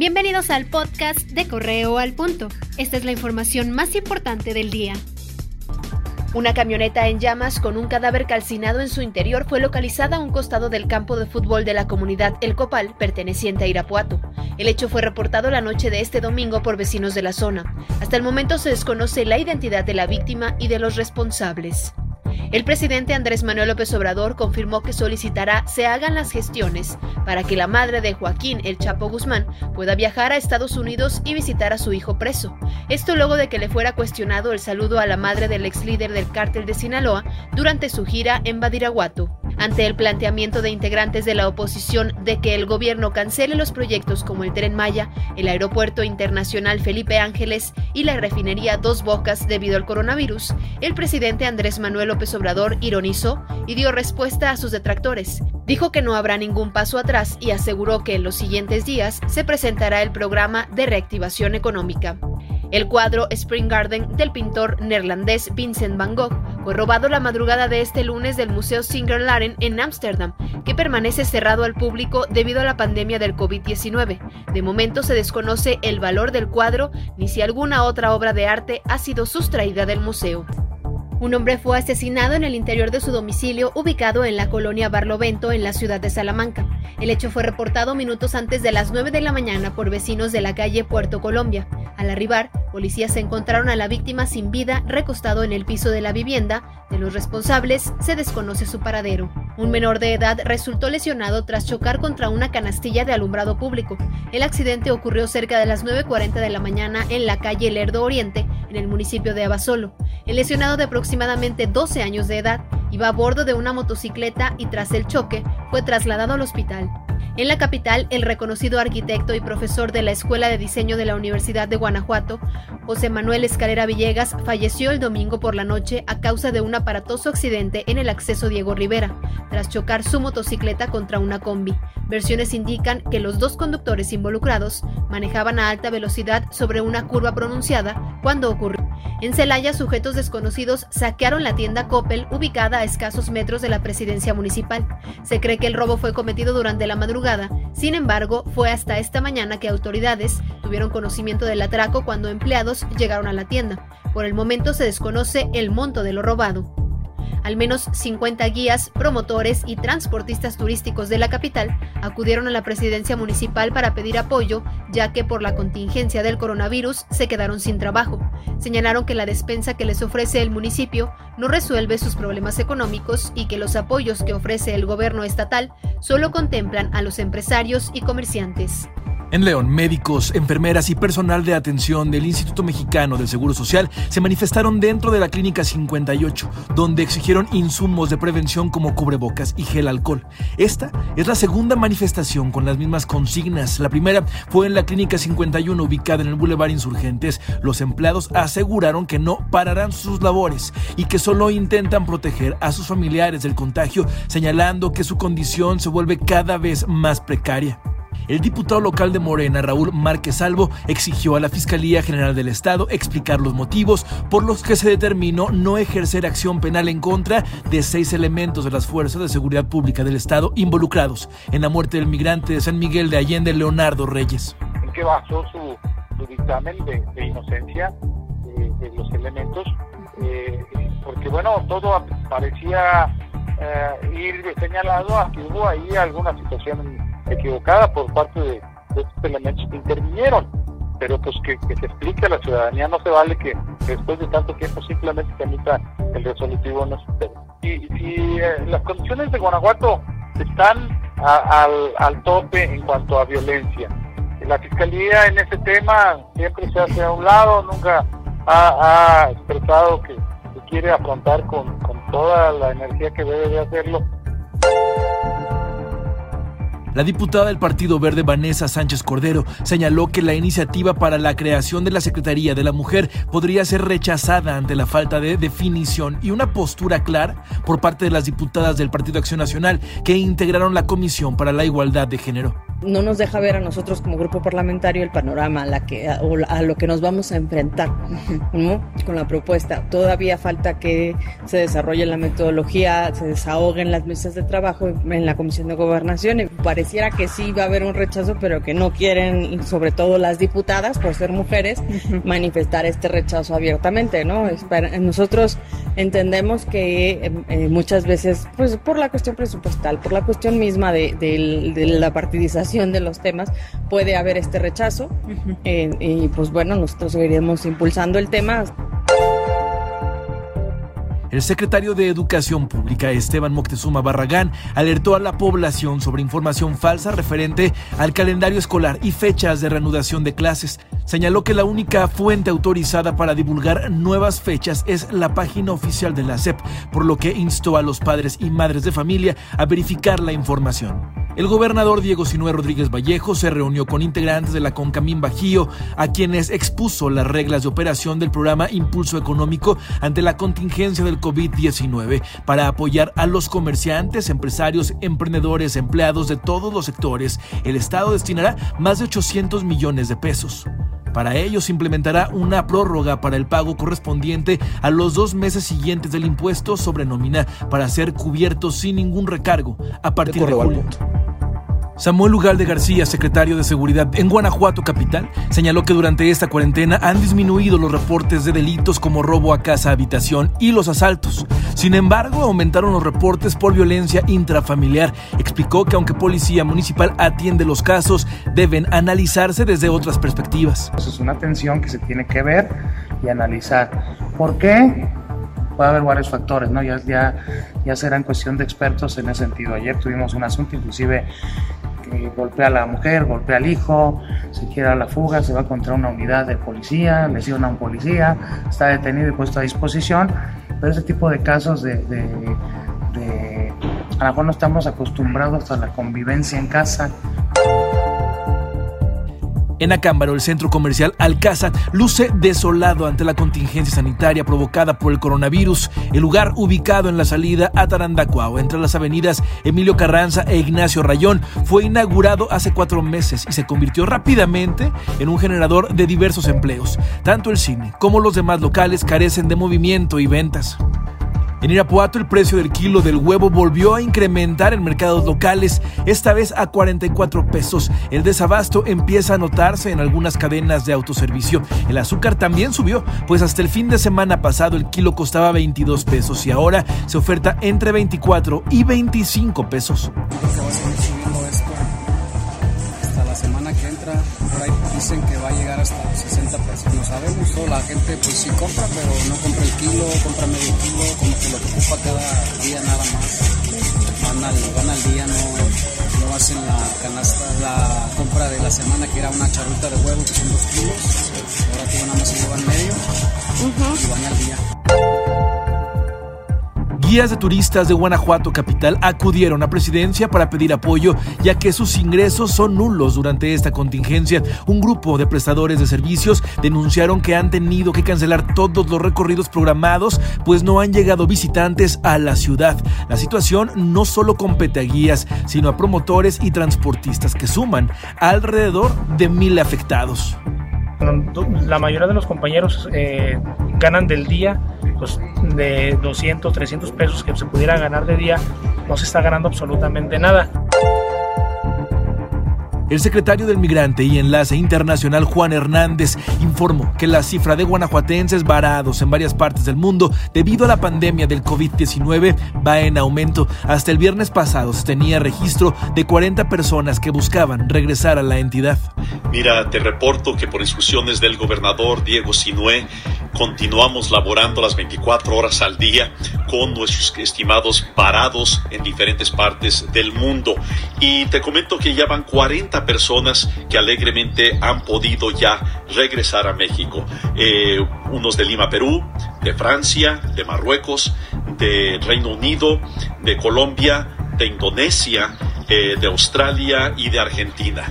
Bienvenidos al podcast de Correo al Punto. Esta es la información más importante del día. Una camioneta en llamas con un cadáver calcinado en su interior fue localizada a un costado del campo de fútbol de la comunidad El Copal, perteneciente a Irapuato. El hecho fue reportado la noche de este domingo por vecinos de la zona. Hasta el momento se desconoce la identidad de la víctima y de los responsables. El presidente Andrés Manuel López Obrador confirmó que solicitará se hagan las gestiones para que la madre de Joaquín El Chapo Guzmán pueda viajar a Estados Unidos y visitar a su hijo preso. Esto luego de que le fuera cuestionado el saludo a la madre del ex líder del cártel de Sinaloa durante su gira en Badiraguato ante el planteamiento de integrantes de la oposición de que el gobierno cancele los proyectos como el Tren Maya, el Aeropuerto Internacional Felipe Ángeles y la refinería Dos Bocas debido al coronavirus, el presidente Andrés Manuel López Obrador ironizó y dio respuesta a sus detractores. Dijo que no habrá ningún paso atrás y aseguró que en los siguientes días se presentará el programa de reactivación económica. El cuadro Spring Garden del pintor neerlandés Vincent van Gogh robado la madrugada de este lunes del Museo Singer-Laren en Ámsterdam, que permanece cerrado al público debido a la pandemia del COVID-19. De momento se desconoce el valor del cuadro ni si alguna otra obra de arte ha sido sustraída del museo. Un hombre fue asesinado en el interior de su domicilio ubicado en la colonia Barlovento en la ciudad de Salamanca. El hecho fue reportado minutos antes de las 9 de la mañana por vecinos de la calle Puerto Colombia. Al arribar, policías encontraron a la víctima sin vida recostado en el piso de la vivienda. De los responsables se desconoce su paradero. Un menor de edad resultó lesionado tras chocar contra una canastilla de alumbrado público. El accidente ocurrió cerca de las 9.40 de la mañana en la calle Lerdo Oriente, en el municipio de Abasolo. El lesionado de aproximadamente 12 años de edad iba a bordo de una motocicleta y tras el choque fue trasladado al hospital. En la capital, el reconocido arquitecto y profesor de la Escuela de Diseño de la Universidad de Guanajuato, José Manuel Escalera Villegas, falleció el domingo por la noche a causa de un aparatoso accidente en el acceso Diego Rivera, tras chocar su motocicleta contra una combi. Versiones indican que los dos conductores involucrados manejaban a alta velocidad sobre una curva pronunciada cuando ocurrió. En Celaya, sujetos desconocidos saquearon la tienda Coppel ubicada a escasos metros de la presidencia municipal. Se cree que el robo fue cometido durante la madrugada, sin embargo, fue hasta esta mañana que autoridades tuvieron conocimiento del atraco cuando empleados llegaron a la tienda. Por el momento se desconoce el monto de lo robado. Al menos 50 guías, promotores y transportistas turísticos de la capital acudieron a la presidencia municipal para pedir apoyo, ya que por la contingencia del coronavirus se quedaron sin trabajo. Señalaron que la despensa que les ofrece el municipio no resuelve sus problemas económicos y que los apoyos que ofrece el gobierno estatal solo contemplan a los empresarios y comerciantes. En León, médicos, enfermeras y personal de atención del Instituto Mexicano del Seguro Social se manifestaron dentro de la Clínica 58, donde exigieron insumos de prevención como cubrebocas y gel alcohol. Esta es la segunda manifestación con las mismas consignas. La primera fue en la Clínica 51, ubicada en el Boulevard Insurgentes. Los empleados aseguraron que no pararán sus labores y que solo intentan proteger a sus familiares del contagio, señalando que su condición se vuelve cada vez más precaria. El diputado local de Morena, Raúl Márquez Salvo, exigió a la Fiscalía General del Estado explicar los motivos por los que se determinó no ejercer acción penal en contra de seis elementos de las fuerzas de seguridad pública del Estado involucrados en la muerte del migrante de San Miguel de Allende, Leonardo Reyes. ¿En qué basó su, dictamen de, inocencia de, los elementos? Eh, porque bueno, todo parecía eh, ir señalado a que hubo ahí alguna situación equivocada por parte de, estos elementos que intervinieron. Pero pues que, se explique a la ciudadanía, no se vale que, después de tanto tiempo simplemente se emita el resolutivo no Y si eh, las condiciones de Guanajuato están al, tope en cuanto a violencia, la fiscalía en ese tema siempre se hace a un lado, nunca ha, expresado que, quiere afrontar con toda la energía que debe de hacerlo la diputada del Partido Verde Vanessa Sánchez Cordero señaló que la iniciativa para la creación de la Secretaría de la Mujer podría ser rechazada ante la falta de definición y una postura clara por parte de las diputadas del Partido Acción Nacional que integraron la Comisión para la Igualdad de Género no nos deja ver a nosotros como grupo parlamentario el panorama a, lo que nos vamos a enfrentar con la propuesta. Todavía falta que se desarrolle la metodología, se desahoguen las mesas de trabajo en la Comisión de Gobernación. Y pareciera que sí va a haber un rechazo, pero que no quieren, sobre todo las diputadas, por ser mujeres, manifestar este rechazo abiertamente, ¿no? nosotros entendemos que em, eh, muchas veces, pues por la cuestión presupuestal, por la cuestión misma de, la partidización de los temas, puede haber este rechazo. Eh, y pues bueno, nosotros seguiremos impulsando el tema. El secretario de Educación Pública, Esteban Moctezuma Barragán, alertó a la población sobre información falsa referente al calendario escolar y fechas de reanudación de clases. Señaló que la única fuente autorizada para divulgar nuevas fechas es la página oficial de la SEP, por lo que instó a los padres y madres de familia a verificar la información. El gobernador Diego Sinué Rodríguez Vallejo se reunió con integrantes de la Concamín Bajío, a quienes expuso las reglas de operación del programa Impulso Económico ante la contingencia del COVID-19 para apoyar a los comerciantes, empresarios, emprendedores, empleados de todos los sectores. El Estado destinará más de 800 millones de pesos. Para ello se implementará una prórroga para el pago correspondiente a los dos meses siguientes del impuesto sobre nómina para ser cubiertos sin ningún recargo a partir de julio. Samuel Ugalde García, secretario de Seguridad en Guanajuato capital, señaló que durante esta cuarentena han disminuido los reportes de delitos como robo a casa, habitación y los asaltos. Sin embargo, aumentaron los reportes por violencia intrafamiliar. Explicó que aunque Policía Municipal atiende los casos, deben analizarse desde otras perspectivas. Eso es una atención que se tiene que ver y analizar. ¿Por qué? puede haber varios factores, ¿no? Ya, ya, ya será en cuestión de expertos en ese sentido. Ayer tuvimos un asunto inclusive golpea a la mujer, golpea al hijo, se quiere a la fuga, se va contra una unidad de policía, lesiona a un policía, está detenido y puesto a disposición. Pero ese tipo de casos de, de, de a lo mejor no estamos acostumbrados a la convivencia en casa. En Acámbaro, el centro comercial Alcázar luce desolado ante la contingencia sanitaria provocada por el coronavirus. El lugar ubicado en la salida a Tarandacuao, entre las avenidas Emilio Carranza e Ignacio Rayón, fue inaugurado hace cuatro meses y se convirtió rápidamente en un generador de diversos empleos. Tanto el cine como los demás locales carecen de movimiento y ventas. En Irapuato el precio del kilo del huevo volvió a incrementar en mercados locales, esta vez a 44 pesos. El desabasto empieza a notarse en algunas cadenas de autoservicio. El azúcar también subió, pues hasta el fin de semana pasado el kilo costaba 22 pesos y ahora se oferta entre 24 y 25 pesos. Dicen que va a llegar hasta los 60 pesos. No sabemos, toda la gente pues sí compra, pero no compra el kilo, compra medio kilo, como que lo que ocupa cada día nada más. Van al, van al día, no, no hacen la canasta, la compra de la semana que era una charuta de huevo que son dos kilos. Ahora que nada más se llevan medio y van al día. Guías de turistas de Guanajuato capital acudieron a presidencia para pedir apoyo ya que sus ingresos son nulos durante esta contingencia. Un grupo de prestadores de servicios denunciaron que han tenido que cancelar todos los recorridos programados pues no han llegado visitantes a la ciudad. La situación no solo compete a guías, sino a promotores y transportistas que suman alrededor de mil afectados. La mayoría de los compañeros eh, ganan del día pues, de 200, 300 pesos que se pudiera ganar de día, no se está ganando absolutamente nada. El secretario del Migrante y Enlace Internacional Juan Hernández informó que la cifra de guanajuatenses varados en varias partes del mundo debido a la pandemia del COVID-19 va en aumento. Hasta el viernes pasado se tenía registro de 40 personas que buscaban regresar a la entidad. Mira, te reporto que por instrucciones del gobernador Diego Sinué continuamos laborando las 24 horas al día con nuestros estimados varados en diferentes partes del mundo. Y te comento que ya van 40 personas que alegremente han podido ya regresar a México. Eh, unos de Lima, Perú, de Francia, de Marruecos, de Reino Unido, de Colombia, de Indonesia, eh, de Australia y de Argentina.